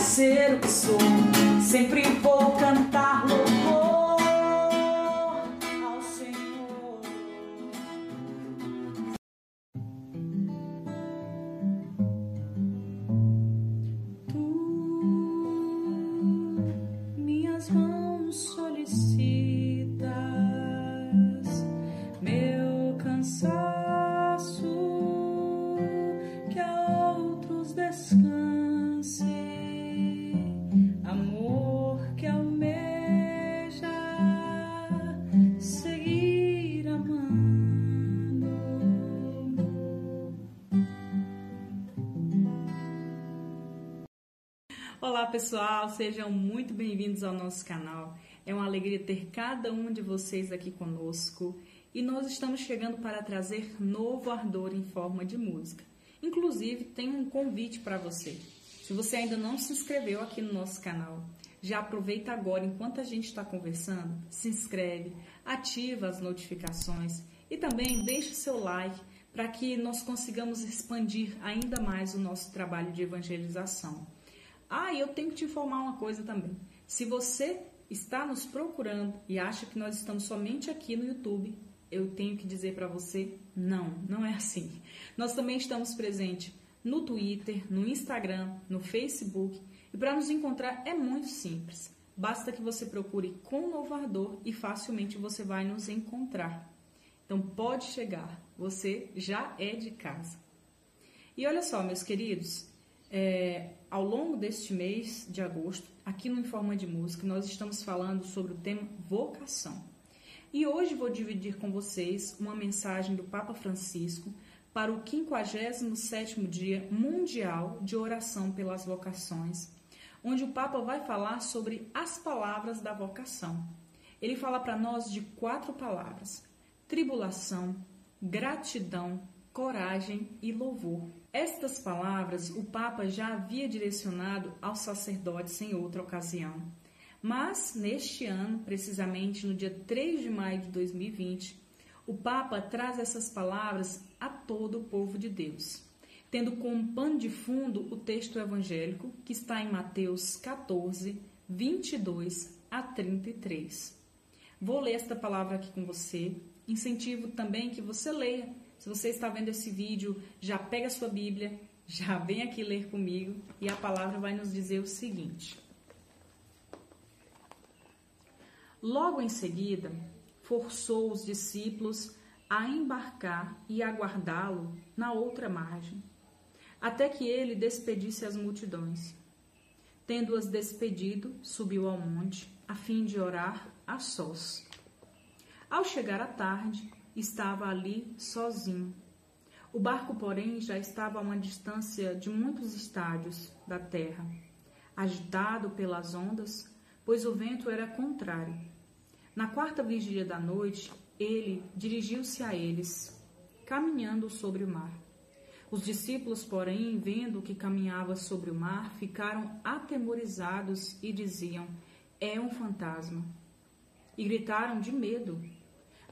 ser o que sou. Sempre pessoal, sejam muito bem-vindos ao nosso canal. É uma alegria ter cada um de vocês aqui conosco e nós estamos chegando para trazer novo ardor em forma de música. Inclusive, tem um convite para você. Se você ainda não se inscreveu aqui no nosso canal, já aproveita agora enquanto a gente está conversando, se inscreve, ativa as notificações e também deixa o seu like para que nós consigamos expandir ainda mais o nosso trabalho de evangelização. Ah, eu tenho que te informar uma coisa também. Se você está nos procurando e acha que nós estamos somente aqui no YouTube, eu tenho que dizer para você, não, não é assim. Nós também estamos presentes no Twitter, no Instagram, no Facebook e para nos encontrar é muito simples. Basta que você procure com Novo Ardor e facilmente você vai nos encontrar. Então pode chegar, você já é de casa. E olha só, meus queridos, é, ao longo deste mês de agosto, aqui no Informa de Música, nós estamos falando sobre o tema vocação. E hoje vou dividir com vocês uma mensagem do Papa Francisco para o 57º Dia Mundial de Oração pelas Vocações, onde o Papa vai falar sobre as palavras da vocação. Ele fala para nós de quatro palavras: tribulação, gratidão, coragem e louvor. Estas palavras o Papa já havia direcionado aos sacerdotes em outra ocasião. Mas, neste ano, precisamente no dia 3 de maio de 2020, o Papa traz essas palavras a todo o povo de Deus, tendo como pano de fundo o texto evangélico que está em Mateus 14, 22 a 33. Vou ler esta palavra aqui com você. Incentivo também que você leia se você está vendo esse vídeo, já pega a sua Bíblia, já vem aqui ler comigo e a palavra vai nos dizer o seguinte. Logo em seguida, forçou os discípulos a embarcar e aguardá-lo na outra margem, até que ele despedisse as multidões. Tendo-as despedido, subiu ao monte, a fim de orar a sós. Ao chegar à tarde, estava ali sozinho. O barco, porém, já estava a uma distância de muitos estádios da terra, agitado pelas ondas, pois o vento era contrário. Na quarta vigília da noite, ele dirigiu-se a eles, caminhando sobre o mar. Os discípulos, porém, vendo que caminhava sobre o mar, ficaram atemorizados e diziam: É um fantasma. E gritaram de medo.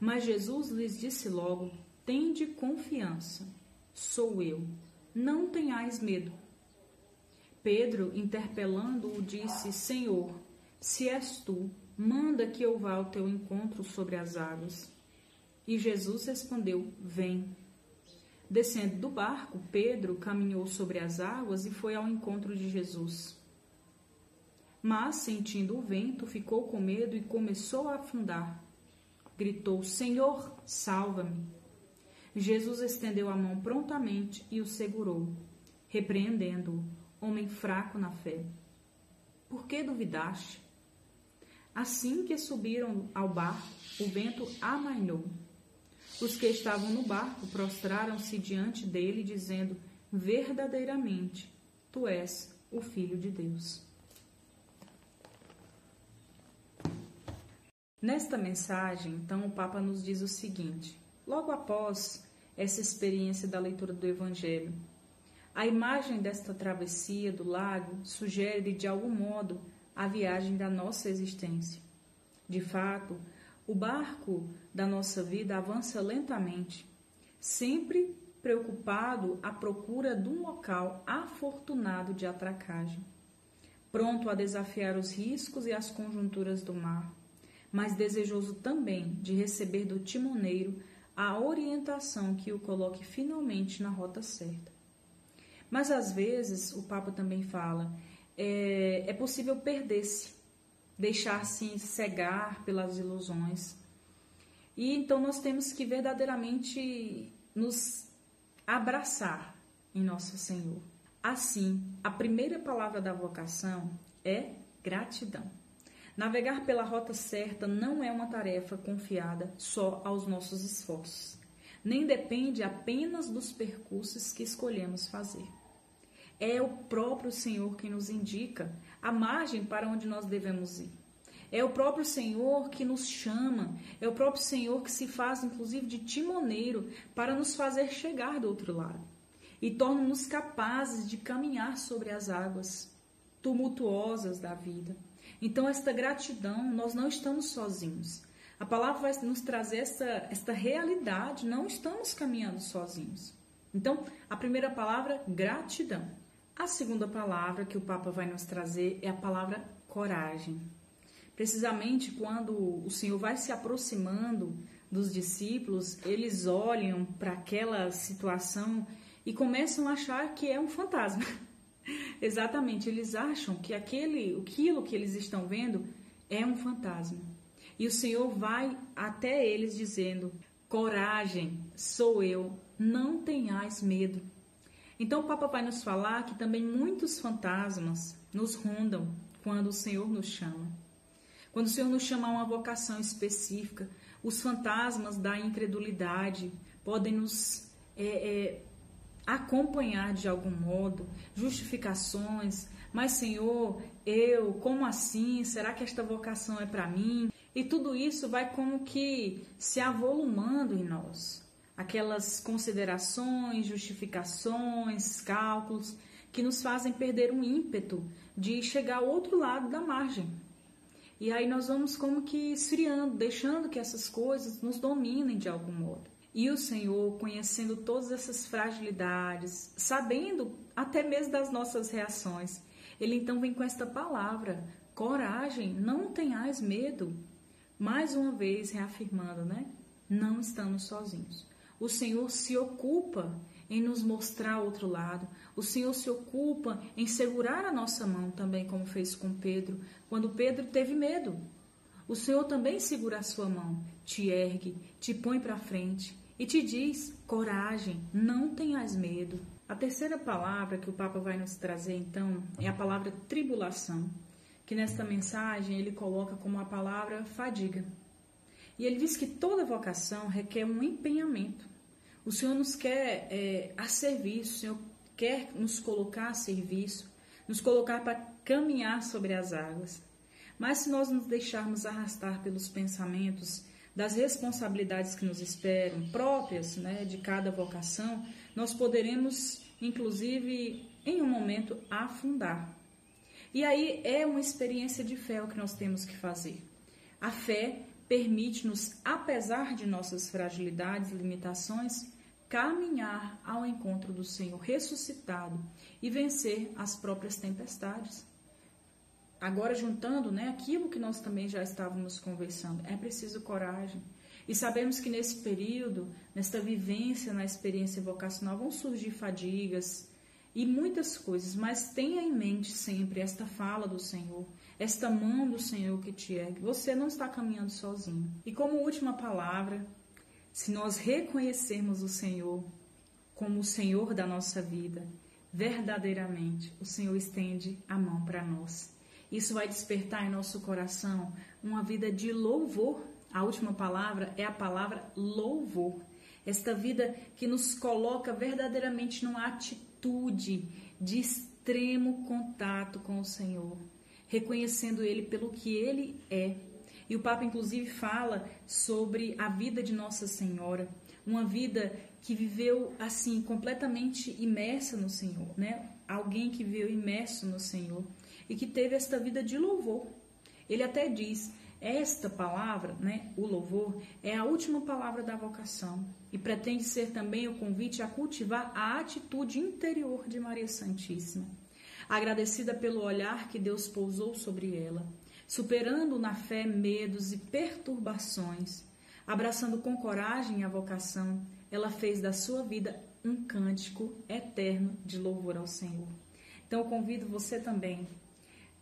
Mas Jesus lhes disse logo: Tende confiança, sou eu, não tenhais medo. Pedro, interpelando-o, disse: Senhor, se és tu, manda que eu vá ao teu encontro sobre as águas. E Jesus respondeu: Vem. Descendo do barco, Pedro caminhou sobre as águas e foi ao encontro de Jesus. Mas, sentindo o vento, ficou com medo e começou a afundar gritou: Senhor, salva-me. Jesus estendeu a mão prontamente e o segurou, repreendendo-o, homem fraco na fé. Por que duvidaste? Assim que subiram ao barco, o vento amainou. Os que estavam no barco prostraram-se diante dele, dizendo: Verdadeiramente, tu és o Filho de Deus. Nesta mensagem, então, o Papa nos diz o seguinte: logo após essa experiência da leitura do Evangelho, a imagem desta travessia do lago sugere de algum modo a viagem da nossa existência. De fato, o barco da nossa vida avança lentamente, sempre preocupado à procura de um local afortunado de atracagem. pronto a desafiar os riscos e as conjunturas do mar, mas desejoso também de receber do timoneiro a orientação que o coloque finalmente na rota certa. Mas às vezes, o Papa também fala, é, é possível perder-se, deixar-se cegar pelas ilusões. E então nós temos que verdadeiramente nos abraçar em nosso Senhor. Assim, a primeira palavra da vocação é gratidão. Navegar pela rota certa não é uma tarefa confiada só aos nossos esforços, nem depende apenas dos percursos que escolhemos fazer. É o próprio Senhor quem nos indica a margem para onde nós devemos ir. É o próprio Senhor que nos chama, é o próprio Senhor que se faz, inclusive, de timoneiro para nos fazer chegar do outro lado e torna-nos capazes de caminhar sobre as águas tumultuosas da vida. Então, esta gratidão, nós não estamos sozinhos. A palavra vai nos trazer esta, esta realidade, não estamos caminhando sozinhos. Então, a primeira palavra, gratidão. A segunda palavra que o Papa vai nos trazer é a palavra coragem. Precisamente quando o Senhor vai se aproximando dos discípulos, eles olham para aquela situação e começam a achar que é um fantasma. Exatamente, eles acham que aquele, aquilo que eles estão vendo é um fantasma. E o Senhor vai até eles dizendo: Coragem, sou eu, não tenhais medo. Então o Papa vai nos falar que também muitos fantasmas nos rondam quando o Senhor nos chama. Quando o Senhor nos chama a uma vocação específica, os fantasmas da incredulidade podem nos é, é, acompanhar de algum modo, justificações, mas Senhor, eu, como assim? Será que esta vocação é para mim? E tudo isso vai como que se avolumando em nós. Aquelas considerações, justificações, cálculos que nos fazem perder um ímpeto de chegar ao outro lado da margem. E aí nós vamos como que esfriando, deixando que essas coisas nos dominem de algum modo. E o Senhor, conhecendo todas essas fragilidades, sabendo até mesmo das nossas reações, ele então vem com esta palavra: coragem, não tenhais medo. Mais uma vez reafirmando, né? Não estamos sozinhos. O Senhor se ocupa em nos mostrar outro lado. O Senhor se ocupa em segurar a nossa mão também, como fez com Pedro, quando Pedro teve medo. O Senhor também segura a sua mão, te ergue, te põe para frente e te diz: coragem, não tenhas medo. A terceira palavra que o Papa vai nos trazer então é a palavra tribulação, que nesta mensagem ele coloca como a palavra fadiga. E ele diz que toda vocação requer um empenhamento. O Senhor nos quer é, a serviço, o Senhor quer nos colocar a serviço, nos colocar para caminhar sobre as águas. Mas se nós nos deixarmos arrastar pelos pensamentos das responsabilidades que nos esperam, próprias né, de cada vocação, nós poderemos, inclusive, em um momento, afundar. E aí é uma experiência de fé o que nós temos que fazer. A fé permite-nos, apesar de nossas fragilidades e limitações, caminhar ao encontro do Senhor ressuscitado e vencer as próprias tempestades. Agora, juntando né, aquilo que nós também já estávamos conversando, é preciso coragem. E sabemos que nesse período, nesta vivência na experiência vocacional, vão surgir fadigas e muitas coisas, mas tenha em mente sempre esta fala do Senhor, esta mão do Senhor que te ergue. Você não está caminhando sozinho. E como última palavra, se nós reconhecermos o Senhor como o Senhor da nossa vida, verdadeiramente o Senhor estende a mão para nós isso vai despertar em nosso coração uma vida de louvor. A última palavra é a palavra louvor. Esta vida que nos coloca verdadeiramente numa atitude de extremo contato com o Senhor, reconhecendo Ele pelo que Ele é. E o Papa, inclusive, fala sobre a vida de Nossa Senhora, uma vida que viveu assim, completamente imersa no Senhor, né? Alguém que viveu imerso no Senhor e que teve esta vida de louvor. Ele até diz: esta palavra, né, o louvor, é a última palavra da vocação e pretende ser também o convite a cultivar a atitude interior de Maria Santíssima. agradecida pelo olhar que Deus pousou sobre ela, superando na fé medos e perturbações, abraçando com coragem a vocação, ela fez da sua vida um cântico eterno de louvor ao Senhor. Então eu convido você também.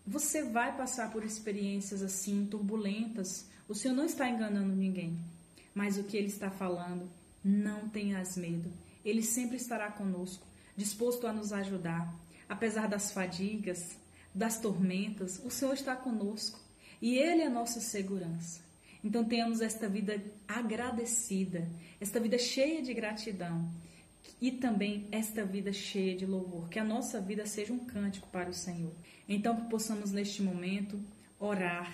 Você vai passar por experiências assim turbulentas. O Senhor não está enganando ninguém, mas o que ele está falando, não tenhas medo. Ele sempre estará conosco, disposto a nos ajudar. Apesar das fadigas, das tormentas, o Senhor está conosco e Ele é a nossa segurança. Então tenhamos esta vida agradecida, esta vida cheia de gratidão e também esta vida cheia de louvor. Que a nossa vida seja um cântico para o Senhor. Então que possamos neste momento orar,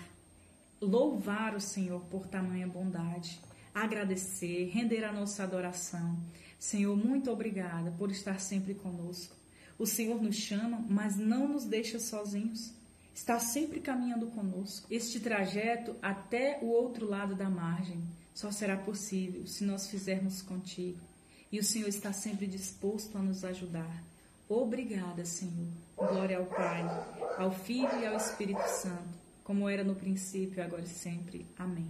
louvar o Senhor por tamanha bondade, agradecer, render a nossa adoração. Senhor, muito obrigada por estar sempre conosco. O Senhor nos chama, mas não nos deixa sozinhos está sempre caminhando conosco. Este trajeto até o outro lado da margem só será possível se nós fizermos contigo. E o Senhor está sempre disposto a nos ajudar. Obrigada, Senhor. Glória ao Pai, ao Filho e ao Espírito Santo, como era no princípio, agora e sempre. Amém.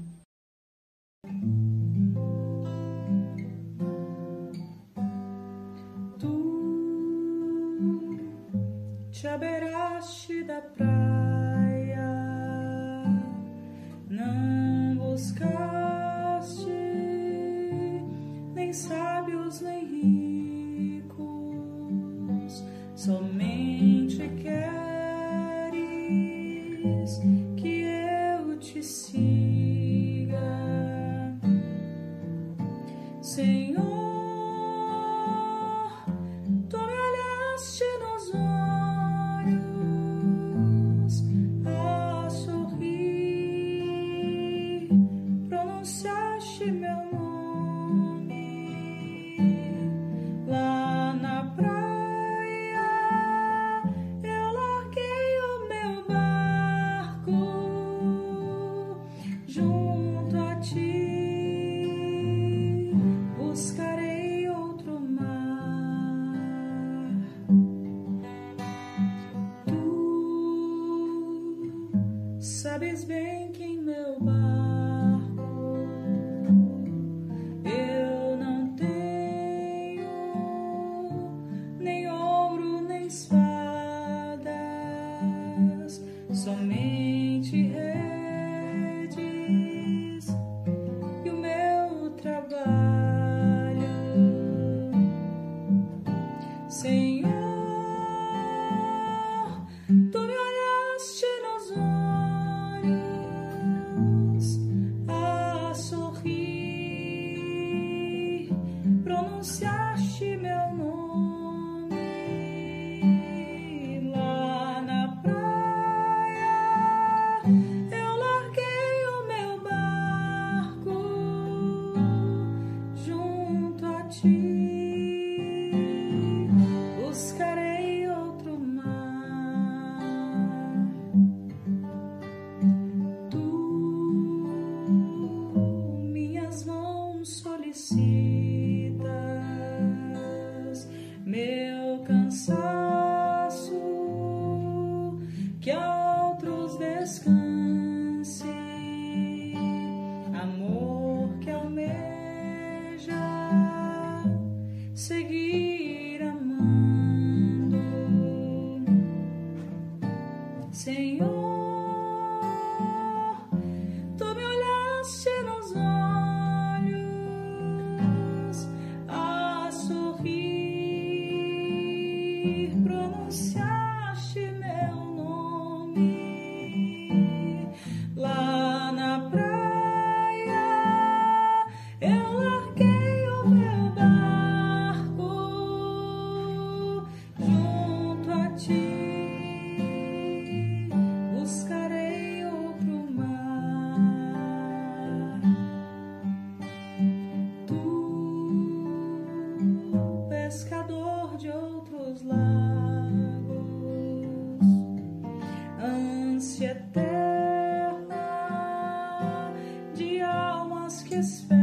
Tu te da praia Senhor. ask his